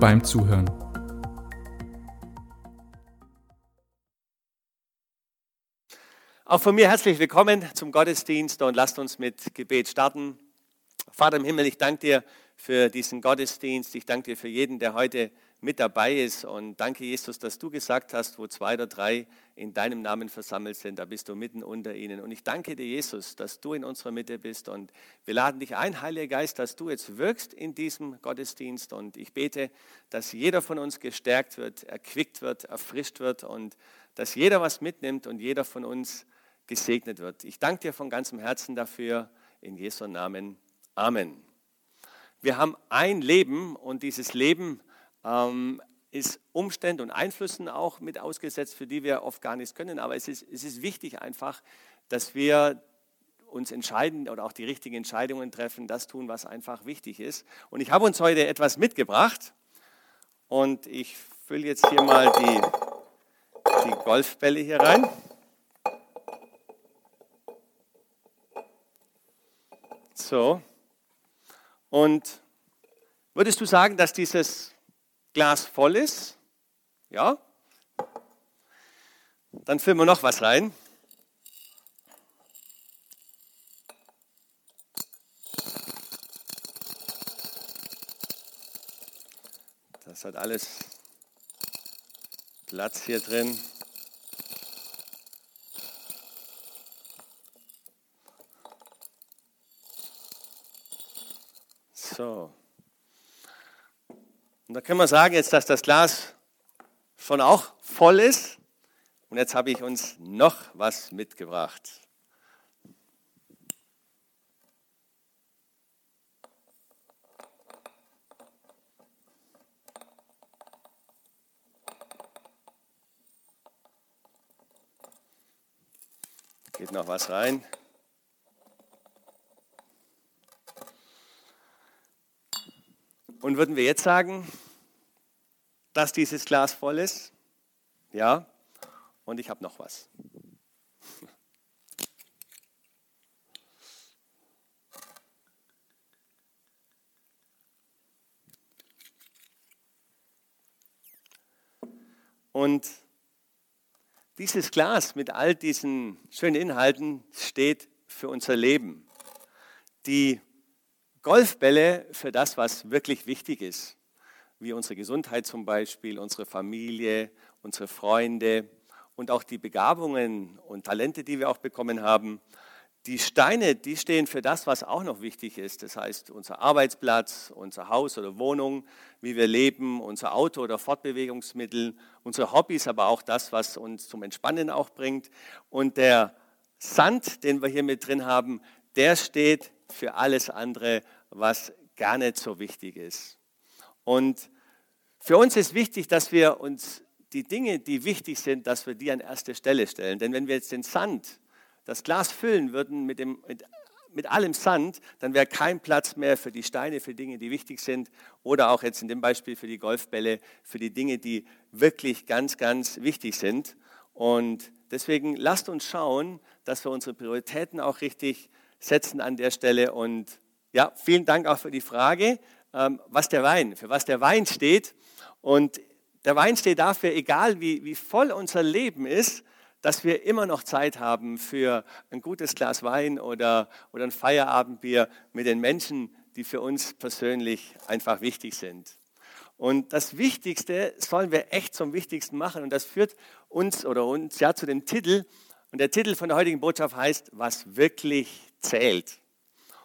beim Zuhören. Auch von mir herzlich willkommen zum Gottesdienst und lasst uns mit Gebet starten. Vater im Himmel, ich danke dir für diesen Gottesdienst. Ich danke dir für jeden, der heute mit dabei ist. Und danke, Jesus, dass du gesagt hast, wo zwei oder drei in deinem Namen versammelt sind, da bist du mitten unter ihnen. Und ich danke dir, Jesus, dass du in unserer Mitte bist. Und wir laden dich ein, Heiliger Geist, dass du jetzt wirkst in diesem Gottesdienst. Und ich bete, dass jeder von uns gestärkt wird, erquickt wird, erfrischt wird und dass jeder was mitnimmt und jeder von uns gesegnet wird. Ich danke dir von ganzem Herzen dafür. In Jesu Namen. Amen. Wir haben ein Leben und dieses Leben ähm, ist Umständen und Einflüssen auch mit ausgesetzt, für die wir oft gar nichts können. Aber es ist, es ist wichtig einfach, dass wir uns entscheiden oder auch die richtigen Entscheidungen treffen, das tun, was einfach wichtig ist. Und ich habe uns heute etwas mitgebracht und ich fülle jetzt hier mal die, die Golfbälle hier rein. So. Und würdest du sagen, dass dieses Glas voll ist, ja, dann füllen wir noch was rein. Das hat alles Platz hier drin. So. Und da können wir sagen jetzt, dass das Glas schon auch voll ist. Und jetzt habe ich uns noch was mitgebracht. Geht noch was rein. Und würden wir jetzt sagen, dass dieses Glas voll ist? Ja. Und ich habe noch was. Und dieses Glas mit all diesen schönen Inhalten steht für unser Leben. Die Golfbälle für das, was wirklich wichtig ist, wie unsere Gesundheit zum Beispiel, unsere Familie, unsere Freunde und auch die Begabungen und Talente, die wir auch bekommen haben. Die Steine, die stehen für das, was auch noch wichtig ist. Das heißt, unser Arbeitsplatz, unser Haus oder Wohnung, wie wir leben, unser Auto oder Fortbewegungsmittel, unsere Hobbys, aber auch das, was uns zum Entspannen auch bringt. Und der Sand, den wir hier mit drin haben, der steht für alles andere, was gar nicht so wichtig ist. Und für uns ist wichtig, dass wir uns die Dinge, die wichtig sind, dass wir die an erste Stelle stellen. Denn wenn wir jetzt den Sand, das Glas füllen würden mit, dem, mit, mit allem Sand, dann wäre kein Platz mehr für die Steine, für Dinge, die wichtig sind. Oder auch jetzt in dem Beispiel für die Golfbälle, für die Dinge, die wirklich ganz, ganz wichtig sind. Und deswegen lasst uns schauen, dass wir unsere Prioritäten auch richtig setzen an der Stelle. Und ja, vielen Dank auch für die Frage, ähm, was der Wein, für was der Wein steht. Und der Wein steht dafür, egal wie, wie voll unser Leben ist, dass wir immer noch Zeit haben für ein gutes Glas Wein oder, oder ein Feierabendbier mit den Menschen, die für uns persönlich einfach wichtig sind. Und das Wichtigste sollen wir echt zum Wichtigsten machen. Und das führt uns oder uns ja zu dem Titel. Und der Titel von der heutigen Botschaft heißt, was wirklich zählt.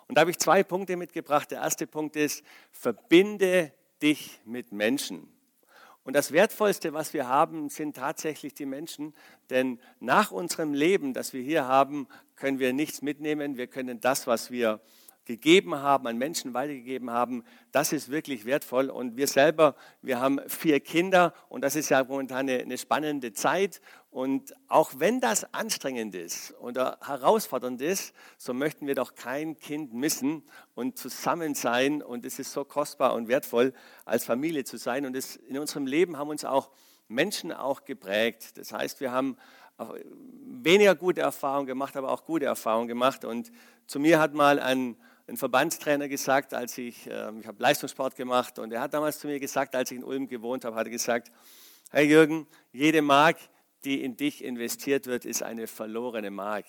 Und da habe ich zwei Punkte mitgebracht. Der erste Punkt ist, verbinde dich mit Menschen. Und das Wertvollste, was wir haben, sind tatsächlich die Menschen. Denn nach unserem Leben, das wir hier haben, können wir nichts mitnehmen. Wir können das, was wir gegeben haben, an Menschen weitergegeben haben, das ist wirklich wertvoll. Und wir selber, wir haben vier Kinder und das ist ja momentan eine, eine spannende Zeit. Und auch wenn das anstrengend ist oder herausfordernd ist, so möchten wir doch kein Kind missen und zusammen sein. Und es ist so kostbar und wertvoll, als Familie zu sein. Und es, in unserem Leben haben uns auch Menschen auch geprägt. Das heißt, wir haben weniger gute Erfahrungen gemacht, aber auch gute Erfahrungen gemacht. Und zu mir hat mal ein ein Verbandstrainer gesagt, als ich, äh, ich habe Leistungssport gemacht und er hat damals zu mir gesagt, als ich in Ulm gewohnt habe, hat er gesagt, Herr Jürgen, jede Mark, die in dich investiert wird, ist eine verlorene Mark.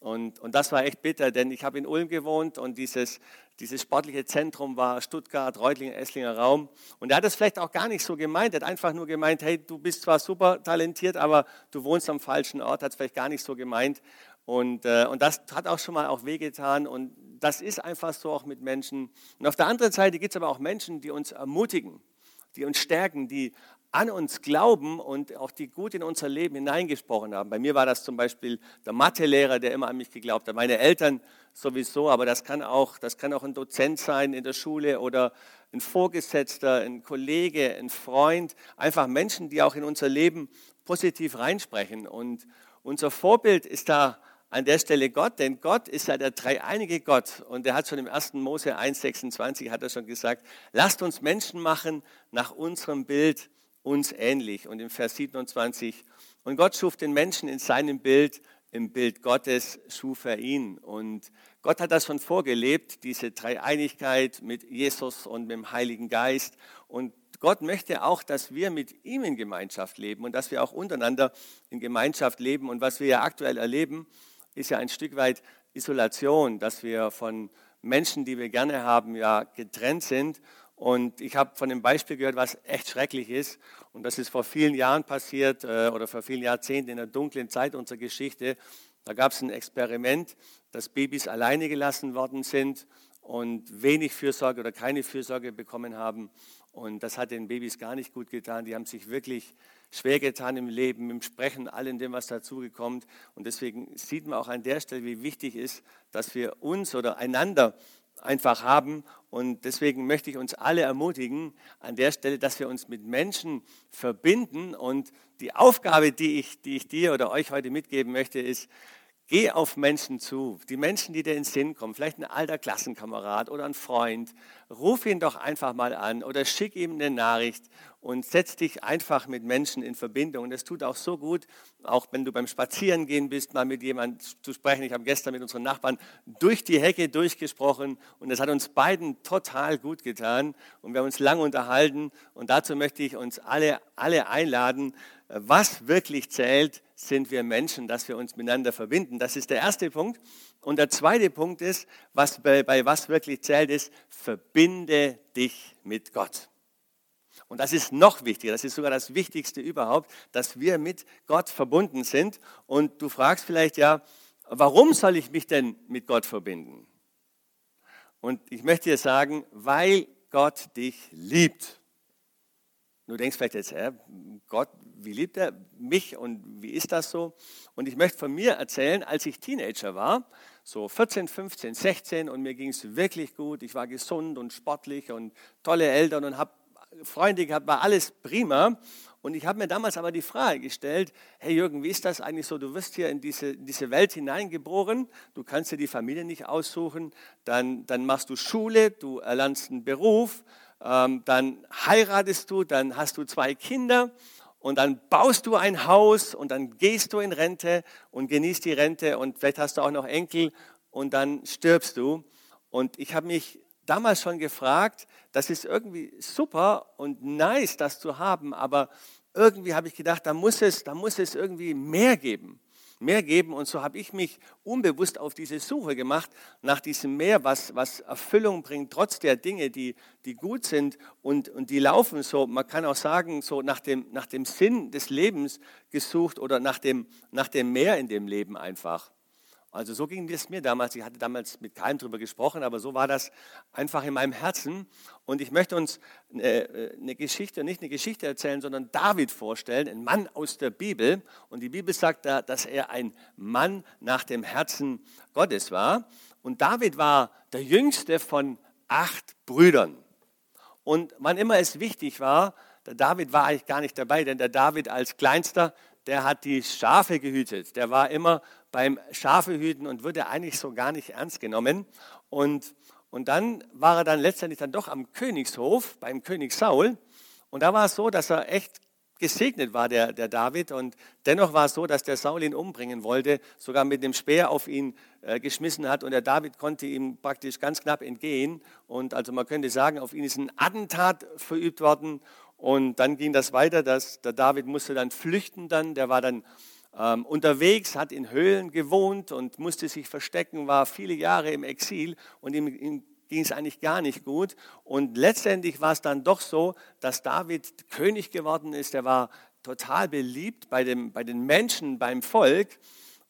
Und, und das war echt bitter, denn ich habe in Ulm gewohnt und dieses, dieses sportliche Zentrum war Stuttgart, Reutlingen, Esslinger Raum. Und er hat es vielleicht auch gar nicht so gemeint. Er hat einfach nur gemeint, hey, du bist zwar super talentiert, aber du wohnst am falschen Ort. Hat es vielleicht gar nicht so gemeint. Und, äh, und das hat auch schon mal auch wehgetan. Und das ist einfach so auch mit Menschen. Und auf der anderen Seite gibt es aber auch Menschen, die uns ermutigen, die uns stärken, die an uns glauben und auch die gut in unser Leben hineingesprochen haben. Bei mir war das zum Beispiel der Mathelehrer, der immer an mich geglaubt hat. Meine Eltern sowieso, aber das kann auch, das kann auch ein Dozent sein in der Schule oder ein Vorgesetzter, ein Kollege, ein Freund. Einfach Menschen, die auch in unser Leben positiv reinsprechen. Und unser Vorbild ist da an der Stelle Gott, denn Gott ist ja der dreieinige Gott und er hat schon im 1. Mose 1,26 hat er schon gesagt, lasst uns Menschen machen nach unserem Bild uns ähnlich. Und im Vers 27, und Gott schuf den Menschen in seinem Bild, im Bild Gottes schuf er ihn. Und Gott hat das schon vorgelebt, diese Dreieinigkeit mit Jesus und mit dem Heiligen Geist. Und Gott möchte auch, dass wir mit ihm in Gemeinschaft leben und dass wir auch untereinander in Gemeinschaft leben. Und was wir ja aktuell erleben, ist ja ein Stück weit Isolation, dass wir von Menschen, die wir gerne haben, ja getrennt sind. Und ich habe von dem Beispiel gehört, was echt schrecklich ist. Und das ist vor vielen Jahren passiert äh, oder vor vielen Jahrzehnten in der dunklen Zeit unserer Geschichte. Da gab es ein Experiment, dass Babys alleine gelassen worden sind und wenig Fürsorge oder keine Fürsorge bekommen haben. Und das hat den Babys gar nicht gut getan. Die haben sich wirklich schwer getan im Leben, im Sprechen, allem dem, was dazugekommt. Und deswegen sieht man auch an der Stelle, wie wichtig ist, dass wir uns oder einander einfach haben. Und deswegen möchte ich uns alle ermutigen an der Stelle, dass wir uns mit Menschen verbinden. Und die Aufgabe, die ich, die ich dir oder euch heute mitgeben möchte, ist, Geh auf Menschen zu, die Menschen, die dir in den Sinn kommen, vielleicht ein alter Klassenkamerad oder ein Freund. Ruf ihn doch einfach mal an oder schick ihm eine Nachricht und setz dich einfach mit Menschen in Verbindung. Und es tut auch so gut, auch wenn du beim Spazierengehen bist, mal mit jemandem zu sprechen. Ich habe gestern mit unseren Nachbarn durch die Hecke durchgesprochen und es hat uns beiden total gut getan und wir haben uns lange unterhalten. Und dazu möchte ich uns alle, alle einladen, was wirklich zählt, sind wir Menschen, dass wir uns miteinander verbinden. Das ist der erste Punkt. Und der zweite Punkt ist, was bei, bei was wirklich zählt, ist, verbinde dich mit Gott. Und das ist noch wichtiger, das ist sogar das Wichtigste überhaupt, dass wir mit Gott verbunden sind. Und du fragst vielleicht ja, warum soll ich mich denn mit Gott verbinden? Und ich möchte dir sagen, weil Gott dich liebt. Du denkst vielleicht jetzt, äh, Gott, wie liebt er mich und wie ist das so? Und ich möchte von mir erzählen, als ich Teenager war, so 14, 15, 16 und mir ging es wirklich gut. Ich war gesund und sportlich und tolle Eltern und habe Freunde gehabt, war alles prima. Und ich habe mir damals aber die Frage gestellt, hey Jürgen, wie ist das eigentlich so? Du wirst hier in diese, diese Welt hineingeboren, du kannst dir die Familie nicht aussuchen, dann, dann machst du Schule, du erlernst einen Beruf, ähm, dann heiratest du, dann hast du zwei Kinder und dann baust du ein Haus und dann gehst du in Rente und genießt die Rente und vielleicht hast du auch noch Enkel und dann stirbst du. Und ich habe mich damals schon gefragt, das ist irgendwie super und nice, das zu haben, aber irgendwie habe ich gedacht, da muss es, da muss es irgendwie mehr geben mehr geben. Und so habe ich mich unbewusst auf diese Suche gemacht nach diesem Mehr, was, was Erfüllung bringt, trotz der Dinge, die, die gut sind und, und die laufen so. Man kann auch sagen, so nach dem, nach dem Sinn des Lebens gesucht oder nach dem, nach dem Mehr in dem Leben einfach. Also so ging es mir damals. Ich hatte damals mit keinem darüber gesprochen, aber so war das einfach in meinem Herzen. Und ich möchte uns äh, eine Geschichte, nicht eine Geschichte erzählen, sondern David vorstellen, ein Mann aus der Bibel. Und die Bibel sagt da, dass er ein Mann nach dem Herzen Gottes war. Und David war der jüngste von acht Brüdern. Und wann immer es wichtig war, der David war eigentlich gar nicht dabei, denn der David als Kleinster, der hat die Schafe gehütet. Der war immer beim Schafehüten und wurde eigentlich so gar nicht ernst genommen. Und, und dann war er dann letztendlich dann doch am Königshof beim König Saul. Und da war es so, dass er echt gesegnet war, der, der David. Und dennoch war es so, dass der Saul ihn umbringen wollte, sogar mit dem Speer auf ihn äh, geschmissen hat. Und der David konnte ihm praktisch ganz knapp entgehen. Und also man könnte sagen, auf ihn ist ein Attentat verübt worden. Und dann ging das weiter, dass der David musste dann flüchten dann. Der war dann ähm, unterwegs, hat in Höhlen gewohnt und musste sich verstecken, war viele Jahre im Exil und ihm, ihm ging es eigentlich gar nicht gut. Und letztendlich war es dann doch so, dass David König geworden ist. Er war total beliebt bei, dem, bei den Menschen, beim Volk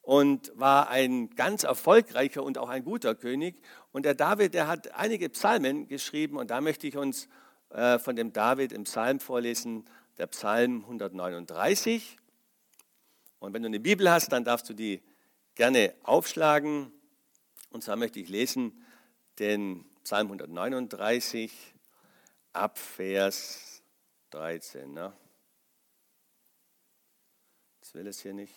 und war ein ganz erfolgreicher und auch ein guter König. Und der David, der hat einige Psalmen geschrieben und da möchte ich uns äh, von dem David im Psalm vorlesen, der Psalm 139. Und wenn du eine Bibel hast, dann darfst du die gerne aufschlagen. Und zwar möchte ich lesen den Psalm 139 ab Vers 13. Ne? Das will es hier nicht.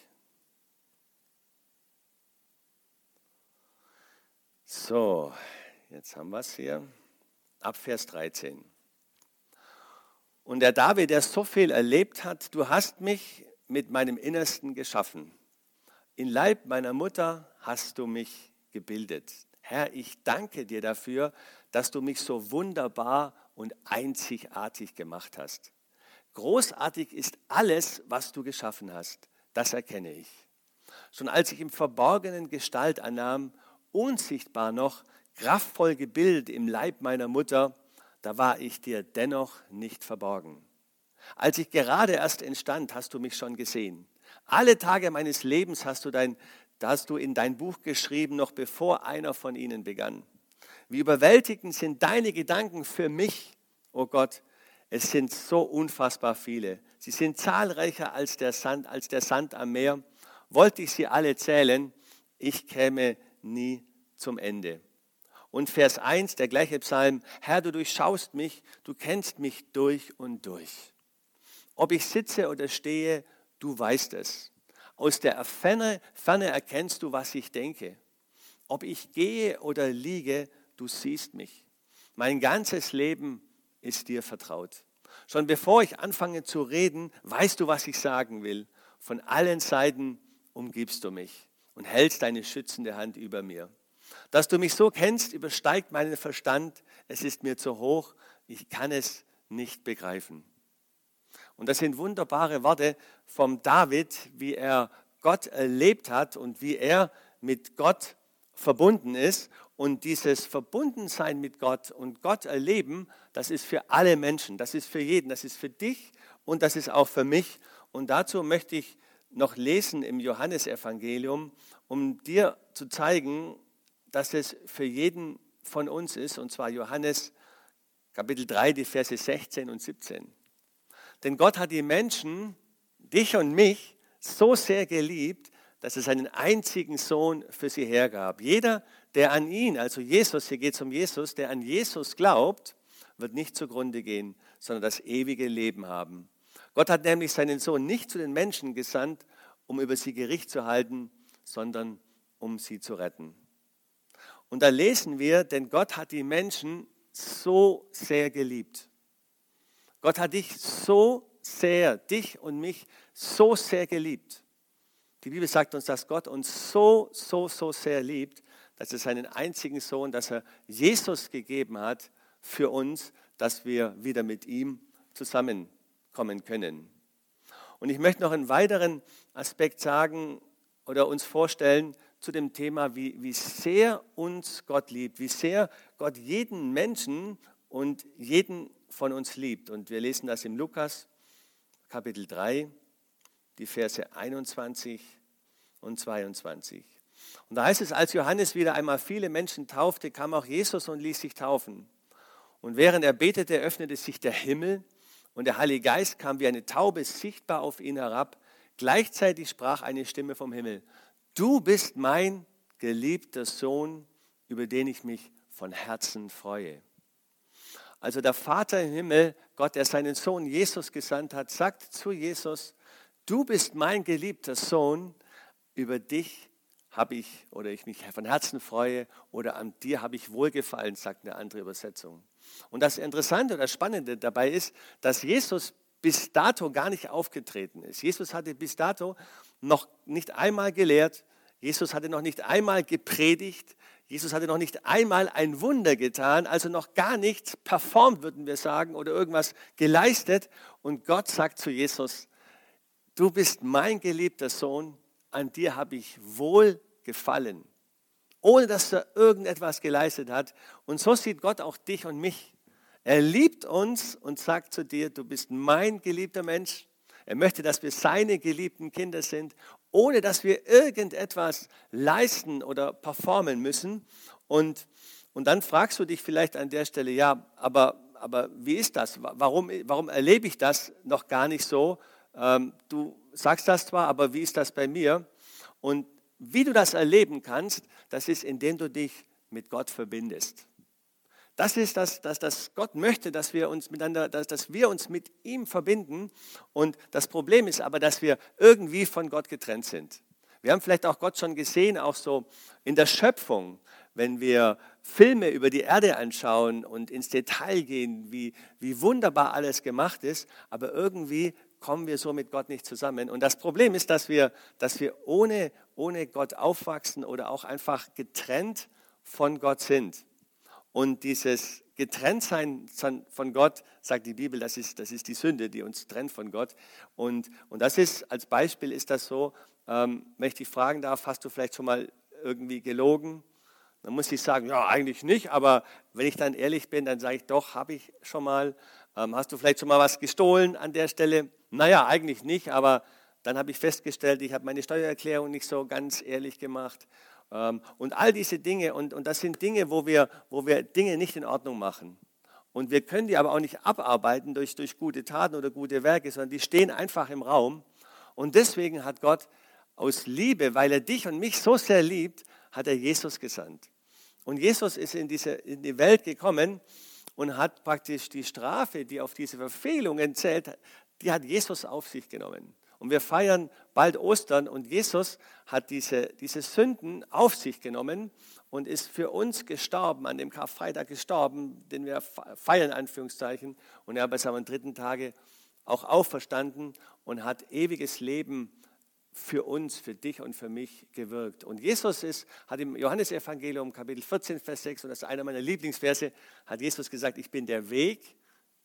So, jetzt haben wir es hier. Ab Vers 13. Und der David, der so viel erlebt hat, du hast mich mit meinem Innersten geschaffen. In Leib meiner Mutter hast du mich gebildet. Herr, ich danke dir dafür, dass du mich so wunderbar und einzigartig gemacht hast. Großartig ist alles, was du geschaffen hast. Das erkenne ich. Schon als ich im Verborgenen Gestalt annahm, unsichtbar noch, kraftvoll gebildet im Leib meiner Mutter, da war ich dir dennoch nicht verborgen. Als ich gerade erst entstand, hast du mich schon gesehen. Alle Tage meines Lebens hast du dein hast du in dein Buch geschrieben, noch bevor einer von ihnen begann. Wie überwältigend sind deine Gedanken für mich, oh Gott. Es sind so unfassbar viele. Sie sind zahlreicher als der Sand, als der Sand am Meer. Wollte ich sie alle zählen, ich käme nie zum Ende. Und Vers 1, der gleiche Psalm, Herr, du durchschaust mich, du kennst mich durch und durch. Ob ich sitze oder stehe, du weißt es. Aus der Ferne, Ferne erkennst du, was ich denke. Ob ich gehe oder liege, du siehst mich. Mein ganzes Leben ist dir vertraut. Schon bevor ich anfange zu reden, weißt du, was ich sagen will. Von allen Seiten umgibst du mich und hältst deine schützende Hand über mir. Dass du mich so kennst, übersteigt meinen Verstand. Es ist mir zu hoch. Ich kann es nicht begreifen. Und das sind wunderbare Worte vom David, wie er Gott erlebt hat und wie er mit Gott verbunden ist. Und dieses Verbundensein mit Gott und Gott erleben, das ist für alle Menschen, das ist für jeden, das ist für dich und das ist auch für mich. Und dazu möchte ich noch lesen im Johannesevangelium, um dir zu zeigen, dass es für jeden von uns ist, und zwar Johannes Kapitel 3, die Verse 16 und 17. Denn Gott hat die Menschen, dich und mich, so sehr geliebt, dass es einen einzigen Sohn für sie hergab. Jeder, der an ihn, also Jesus, hier geht es um Jesus, der an Jesus glaubt, wird nicht zugrunde gehen, sondern das ewige Leben haben. Gott hat nämlich seinen Sohn nicht zu den Menschen gesandt, um über sie Gericht zu halten, sondern um sie zu retten. Und da lesen wir, denn Gott hat die Menschen so sehr geliebt. Gott hat dich so sehr, dich und mich so sehr geliebt. Die Bibel sagt uns, dass Gott uns so, so, so sehr liebt, dass er seinen einzigen Sohn, dass er Jesus gegeben hat für uns, dass wir wieder mit ihm zusammenkommen können. Und ich möchte noch einen weiteren Aspekt sagen oder uns vorstellen zu dem Thema, wie, wie sehr uns Gott liebt, wie sehr Gott jeden Menschen und jeden von uns liebt. Und wir lesen das im Lukas Kapitel 3, die Verse 21 und 22. Und da heißt es, als Johannes wieder einmal viele Menschen taufte, kam auch Jesus und ließ sich taufen. Und während er betete, öffnete sich der Himmel und der Heilige Geist kam wie eine Taube sichtbar auf ihn herab. Gleichzeitig sprach eine Stimme vom Himmel, du bist mein geliebter Sohn, über den ich mich von Herzen freue. Also der Vater im Himmel, Gott, der seinen Sohn Jesus gesandt hat, sagt zu Jesus, du bist mein geliebter Sohn, über dich habe ich oder ich mich von Herzen freue oder an dir habe ich wohlgefallen, sagt eine andere Übersetzung. Und das Interessante oder Spannende dabei ist, dass Jesus bis dato gar nicht aufgetreten ist. Jesus hatte bis dato noch nicht einmal gelehrt, Jesus hatte noch nicht einmal gepredigt, Jesus hatte noch nicht einmal ein Wunder getan, also noch gar nichts performt, würden wir sagen, oder irgendwas geleistet. Und Gott sagt zu Jesus, du bist mein geliebter Sohn, an dir habe ich wohl gefallen, ohne dass er irgendetwas geleistet hat. Und so sieht Gott auch dich und mich. Er liebt uns und sagt zu dir, du bist mein geliebter Mensch. Er möchte, dass wir seine geliebten Kinder sind, ohne dass wir irgendetwas leisten oder performen müssen. Und, und dann fragst du dich vielleicht an der Stelle, ja, aber, aber wie ist das? Warum, warum erlebe ich das noch gar nicht so? Ähm, du sagst das zwar, aber wie ist das bei mir? Und wie du das erleben kannst, das ist, indem du dich mit Gott verbindest. Das ist das, dass das Gott möchte, dass wir uns miteinander, dass, dass wir uns mit ihm verbinden. Und das Problem ist aber, dass wir irgendwie von Gott getrennt sind. Wir haben vielleicht auch Gott schon gesehen, auch so in der Schöpfung, wenn wir Filme über die Erde anschauen und ins Detail gehen, wie, wie wunderbar alles gemacht ist, aber irgendwie kommen wir so mit Gott nicht zusammen. Und das Problem ist, dass wir, dass wir ohne, ohne Gott aufwachsen oder auch einfach getrennt von Gott sind. Und dieses Getrenntsein von Gott, sagt die Bibel, das ist, das ist die Sünde, die uns trennt von Gott. Und, und das ist, als Beispiel ist das so, ähm, wenn ich dich fragen darf, hast du vielleicht schon mal irgendwie gelogen? Dann muss ich sagen, ja, eigentlich nicht, aber wenn ich dann ehrlich bin, dann sage ich, doch, habe ich schon mal. Ähm, hast du vielleicht schon mal was gestohlen an der Stelle? Naja, eigentlich nicht, aber dann habe ich festgestellt, ich habe meine Steuererklärung nicht so ganz ehrlich gemacht. Ähm, und all diese Dinge, und, und das sind Dinge, wo wir, wo wir Dinge nicht in Ordnung machen. Und wir können die aber auch nicht abarbeiten durch, durch gute Taten oder gute Werke, sondern die stehen einfach im Raum. Und deswegen hat Gott aus Liebe, weil er dich und mich so sehr liebt, hat er Jesus gesandt. Und Jesus ist in, diese, in die Welt gekommen und hat praktisch die Strafe, die auf diese Verfehlungen zählt, die hat Jesus auf sich genommen. Und wir feiern bald Ostern und Jesus hat diese, diese Sünden auf sich genommen und ist für uns gestorben, an dem Karfreitag gestorben, den wir feiern, Anführungszeichen. Und er ist am dritten Tage auch auferstanden und hat ewiges Leben für uns, für dich und für mich gewirkt. Und Jesus ist, hat im Johannesevangelium Kapitel 14, Vers 6, und das ist einer meiner Lieblingsverse, hat Jesus gesagt, ich bin der Weg,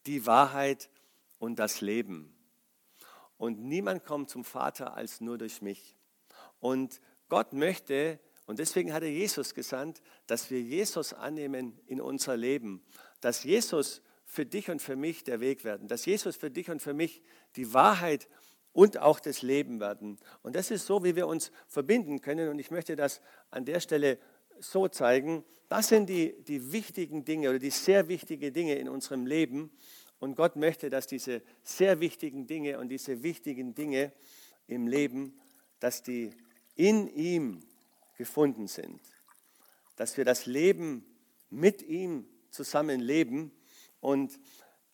die Wahrheit und das Leben. Und niemand kommt zum Vater als nur durch mich. Und Gott möchte, und deswegen hat er Jesus gesandt, dass wir Jesus annehmen in unser Leben. Dass Jesus für dich und für mich der Weg werden. Dass Jesus für dich und für mich die Wahrheit und auch das Leben werden. Und das ist so, wie wir uns verbinden können. Und ich möchte das an der Stelle so zeigen. Das sind die, die wichtigen Dinge oder die sehr wichtigen Dinge in unserem Leben. Und Gott möchte, dass diese sehr wichtigen Dinge und diese wichtigen Dinge im Leben, dass die in ihm gefunden sind. Dass wir das Leben mit ihm zusammen leben. Und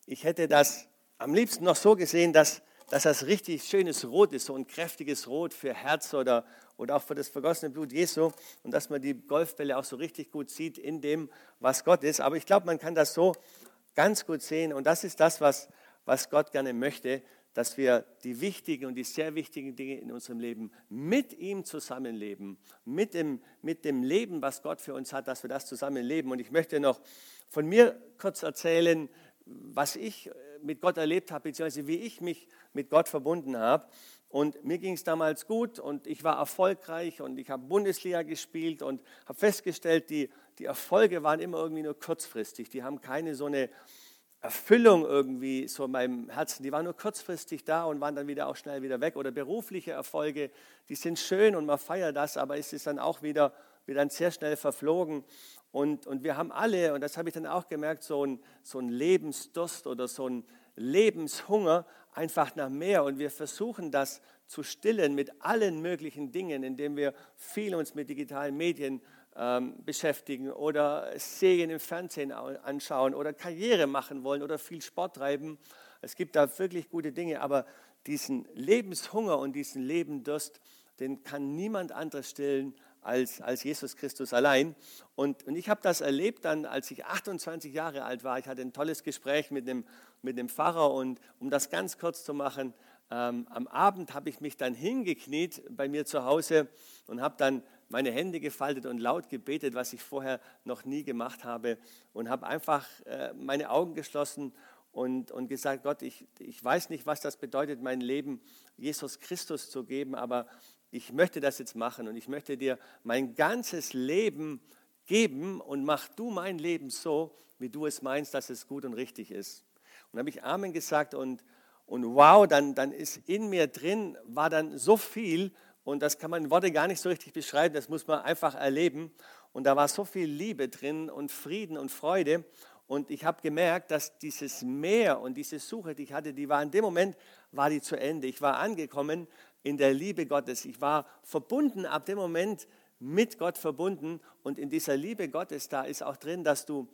ich hätte das am liebsten noch so gesehen, dass, dass das richtig schönes Rot ist, so ein kräftiges Rot für Herz oder, oder auch für das vergossene Blut Jesu und dass man die Golfbälle auch so richtig gut sieht in dem, was Gott ist. Aber ich glaube, man kann das so ganz gut sehen. Und das ist das, was, was Gott gerne möchte, dass wir die wichtigen und die sehr wichtigen Dinge in unserem Leben mit ihm zusammenleben, mit dem, mit dem Leben, was Gott für uns hat, dass wir das zusammenleben. Und ich möchte noch von mir kurz erzählen, was ich mit Gott erlebt habe, beziehungsweise wie ich mich mit Gott verbunden habe. Und mir ging es damals gut und ich war erfolgreich und ich habe Bundesliga gespielt und habe festgestellt, die, die Erfolge waren immer irgendwie nur kurzfristig. Die haben keine so eine Erfüllung irgendwie so in meinem Herzen. Die waren nur kurzfristig da und waren dann wieder auch schnell wieder weg. Oder berufliche Erfolge, die sind schön und man feiert das, aber es ist dann auch wieder, wieder dann sehr schnell verflogen. Und, und wir haben alle, und das habe ich dann auch gemerkt, so ein, so ein Lebensdurst oder so ein Lebenshunger einfach nach mehr. Und wir versuchen das zu stillen mit allen möglichen Dingen, indem wir viel uns mit digitalen Medien ähm, beschäftigen oder Serien im Fernsehen anschauen oder Karriere machen wollen oder viel Sport treiben. Es gibt da wirklich gute Dinge, aber diesen Lebenshunger und diesen Lebendurst, den kann niemand anderes stillen als, als Jesus Christus allein. Und, und ich habe das erlebt dann, als ich 28 Jahre alt war. Ich hatte ein tolles Gespräch mit dem, mit dem Pfarrer und um das ganz kurz zu machen, ähm, am Abend habe ich mich dann hingekniet bei mir zu Hause und habe dann meine Hände gefaltet und laut gebetet, was ich vorher noch nie gemacht habe und habe einfach äh, meine Augen geschlossen und, und gesagt, Gott, ich, ich weiß nicht, was das bedeutet, mein Leben Jesus Christus zu geben, aber ich möchte das jetzt machen und ich möchte dir mein ganzes Leben geben und mach du mein Leben so, wie du es meinst, dass es gut und richtig ist. Und habe ich Amen gesagt und, und wow, dann, dann ist in mir drin, war dann so viel und das kann man in Worte gar nicht so richtig beschreiben, das muss man einfach erleben. Und da war so viel Liebe drin und Frieden und Freude. Und ich habe gemerkt, dass dieses Meer und diese Suche, die ich hatte, die war in dem Moment, war die zu Ende. Ich war angekommen in der Liebe Gottes. Ich war verbunden ab dem Moment mit Gott verbunden. Und in dieser Liebe Gottes, da ist auch drin, dass du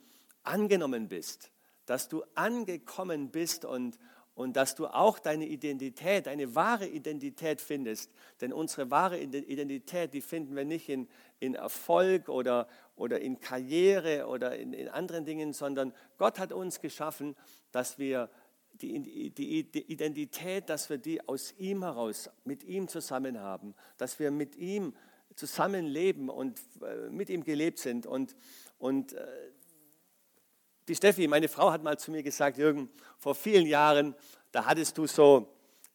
angenommen bist, dass du angekommen bist und, und dass du auch deine Identität, deine wahre Identität findest. Denn unsere wahre Identität, die finden wir nicht in, in Erfolg oder, oder in Karriere oder in, in anderen Dingen, sondern Gott hat uns geschaffen, dass wir die, die, die Identität, dass wir die aus ihm heraus, mit ihm zusammen haben, dass wir mit ihm zusammenleben und äh, mit ihm gelebt sind. Und, und äh, die Steffi, meine Frau, hat mal zu mir gesagt, Jürgen, vor vielen Jahren, da hattest du so,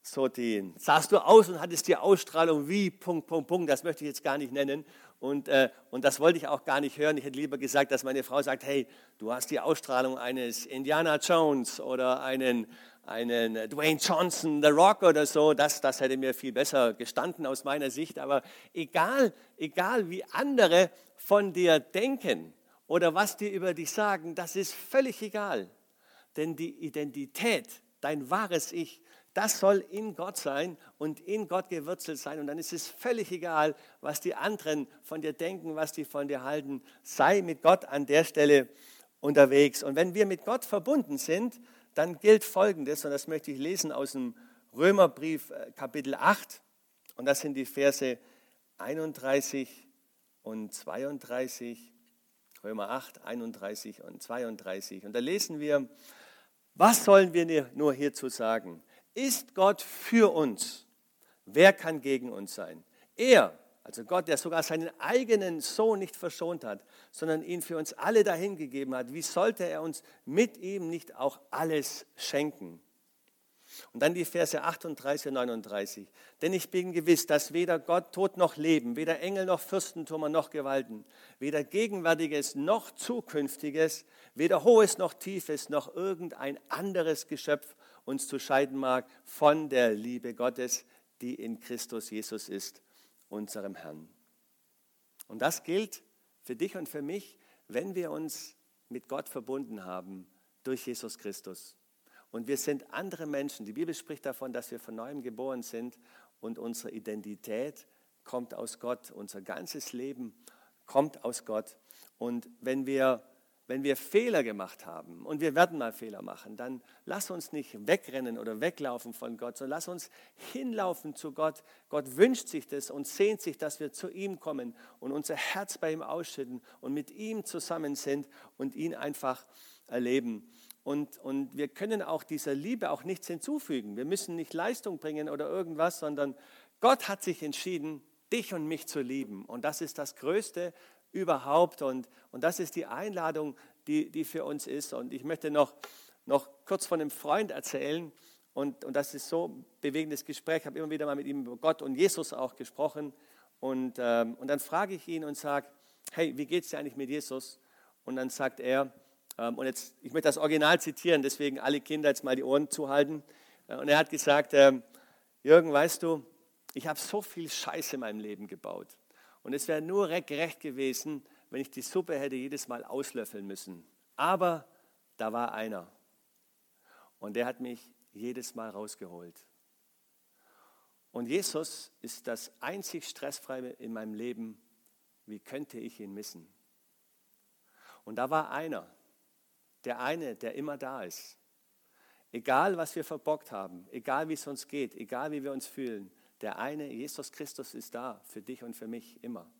so den, sahst du aus und hattest die Ausstrahlung wie Punkt, Punkt, Punkt, das möchte ich jetzt gar nicht nennen. Und, äh, und das wollte ich auch gar nicht hören. Ich hätte lieber gesagt, dass meine Frau sagt, hey, du hast die Ausstrahlung eines Indiana Jones oder einen, einen Dwayne Johnson, The Rock oder so. Das, das hätte mir viel besser gestanden aus meiner Sicht. Aber egal, egal wie andere von dir denken oder was die über dich sagen, das ist völlig egal. Denn die Identität, dein wahres Ich, das soll in Gott sein und in Gott gewurzelt sein. Und dann ist es völlig egal, was die anderen von dir denken, was die von dir halten. Sei mit Gott an der Stelle unterwegs. Und wenn wir mit Gott verbunden sind, dann gilt Folgendes, und das möchte ich lesen aus dem Römerbrief äh, Kapitel 8. Und das sind die Verse 31 und 32. Römer 8, 31 und 32. Und da lesen wir, was sollen wir nur hierzu sagen? Ist Gott für uns? Wer kann gegen uns sein? Er, also Gott, der sogar seinen eigenen Sohn nicht verschont hat, sondern ihn für uns alle dahingegeben hat, wie sollte er uns mit ihm nicht auch alles schenken? Und dann die Verse 38 und 39. Denn ich bin gewiss, dass weder Gott, Tod noch Leben, weder Engel noch Fürstentümer noch Gewalten, weder Gegenwärtiges noch Zukünftiges, weder Hohes noch Tiefes noch irgendein anderes Geschöpf uns zu scheiden mag von der Liebe Gottes, die in Christus Jesus ist, unserem Herrn. Und das gilt für dich und für mich, wenn wir uns mit Gott verbunden haben durch Jesus Christus. Und wir sind andere Menschen. Die Bibel spricht davon, dass wir von neuem geboren sind und unsere Identität kommt aus Gott. Unser ganzes Leben kommt aus Gott. Und wenn wir wenn wir Fehler gemacht haben und wir werden mal Fehler machen, dann lass uns nicht wegrennen oder weglaufen von Gott, sondern lass uns hinlaufen zu Gott. Gott wünscht sich das und sehnt sich, dass wir zu ihm kommen und unser Herz bei ihm ausschütten und mit ihm zusammen sind und ihn einfach erleben. Und, und wir können auch dieser Liebe auch nichts hinzufügen. Wir müssen nicht Leistung bringen oder irgendwas, sondern Gott hat sich entschieden, dich und mich zu lieben. Und das ist das Größte, überhaupt. Und, und das ist die Einladung, die, die für uns ist. Und ich möchte noch, noch kurz von einem Freund erzählen. Und, und das ist so ein bewegendes Gespräch. Ich habe immer wieder mal mit ihm über Gott und Jesus auch gesprochen. Und, ähm, und dann frage ich ihn und sage, hey, wie geht es dir eigentlich mit Jesus? Und dann sagt er, ähm, und jetzt, ich möchte das Original zitieren, deswegen alle Kinder jetzt mal die Ohren zuhalten. Äh, und er hat gesagt, ähm, Jürgen, weißt du, ich habe so viel Scheiße in meinem Leben gebaut. Und es wäre nur gerecht gewesen, wenn ich die Suppe hätte jedes Mal auslöffeln müssen. Aber da war einer. Und der hat mich jedes Mal rausgeholt. Und Jesus ist das einzig Stressfreie in meinem Leben wie könnte ich ihn missen? Und da war einer, der eine, der immer da ist. Egal, was wir verbockt haben, egal, wie es uns geht, egal, wie wir uns fühlen, der eine, Jesus Christus, ist da für dich und für mich immer.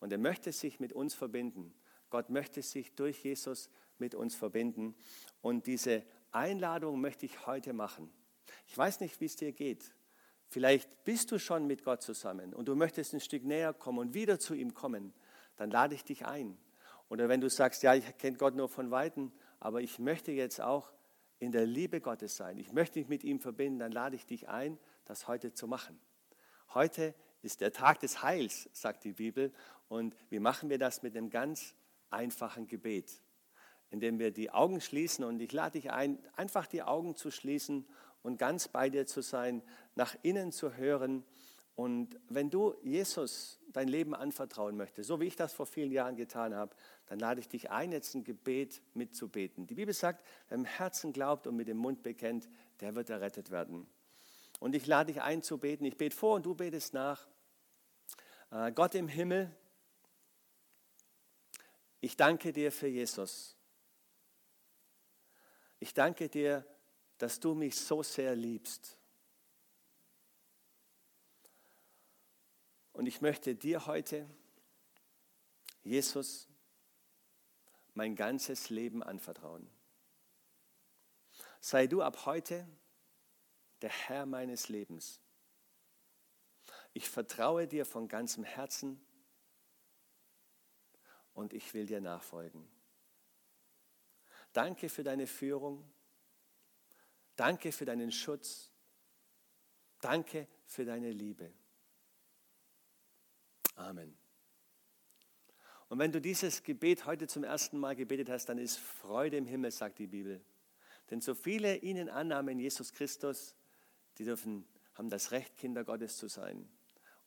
Und er möchte sich mit uns verbinden. Gott möchte sich durch Jesus mit uns verbinden. Und diese Einladung möchte ich heute machen. Ich weiß nicht, wie es dir geht. Vielleicht bist du schon mit Gott zusammen und du möchtest ein Stück näher kommen und wieder zu ihm kommen. Dann lade ich dich ein. Oder wenn du sagst, ja, ich kenne Gott nur von Weitem, aber ich möchte jetzt auch in der Liebe Gottes sein. Ich möchte mich mit ihm verbinden. Dann lade ich dich ein, das heute zu machen. Heute ist der Tag des Heils, sagt die Bibel. Und wie machen wir das mit einem ganz einfachen Gebet? Indem wir die Augen schließen und ich lade dich ein, einfach die Augen zu schließen und ganz bei dir zu sein, nach innen zu hören. Und wenn du Jesus dein Leben anvertrauen möchtest, so wie ich das vor vielen Jahren getan habe, dann lade ich dich ein, jetzt ein Gebet mitzubeten. Die Bibel sagt, wer im Herzen glaubt und mit dem Mund bekennt, der wird errettet werden. Und ich lade dich ein zu beten. Ich bete vor und du betest nach. Äh, Gott im Himmel, ich danke dir für Jesus. Ich danke dir, dass du mich so sehr liebst. Und ich möchte dir heute, Jesus, mein ganzes Leben anvertrauen. Sei du ab heute der Herr meines Lebens. Ich vertraue dir von ganzem Herzen und ich will dir nachfolgen. Danke für deine Führung. Danke für deinen Schutz. Danke für deine Liebe. Amen. Und wenn du dieses Gebet heute zum ersten Mal gebetet hast, dann ist Freude im Himmel, sagt die Bibel. Denn so viele ihnen annahmen Jesus Christus, die dürfen, haben das Recht, Kinder Gottes zu sein.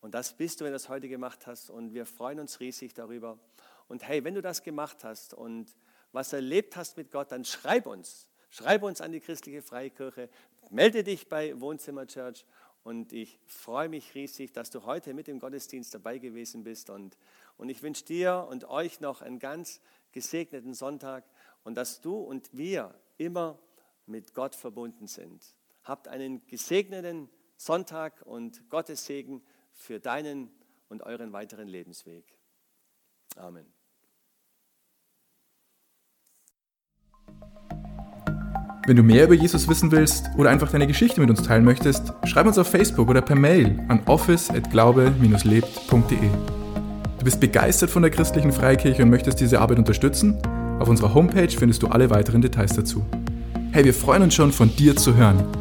Und das bist du, wenn du das heute gemacht hast. Und wir freuen uns riesig darüber. Und hey, wenn du das gemacht hast und was erlebt hast mit Gott, dann schreib uns. Schreib uns an die christliche Freikirche. Melde dich bei Wohnzimmer Church. Und ich freue mich riesig, dass du heute mit dem Gottesdienst dabei gewesen bist. Und, und ich wünsche dir und euch noch einen ganz gesegneten Sonntag und dass du und wir immer mit Gott verbunden sind. Habt einen gesegneten Sonntag und Gottes Segen für deinen und euren weiteren Lebensweg. Amen. Wenn du mehr über Jesus wissen willst oder einfach deine Geschichte mit uns teilen möchtest, schreib uns auf Facebook oder per Mail an office@glaube-lebt.de. Du bist begeistert von der christlichen Freikirche und möchtest diese Arbeit unterstützen? Auf unserer Homepage findest du alle weiteren Details dazu. Hey, wir freuen uns schon von dir zu hören.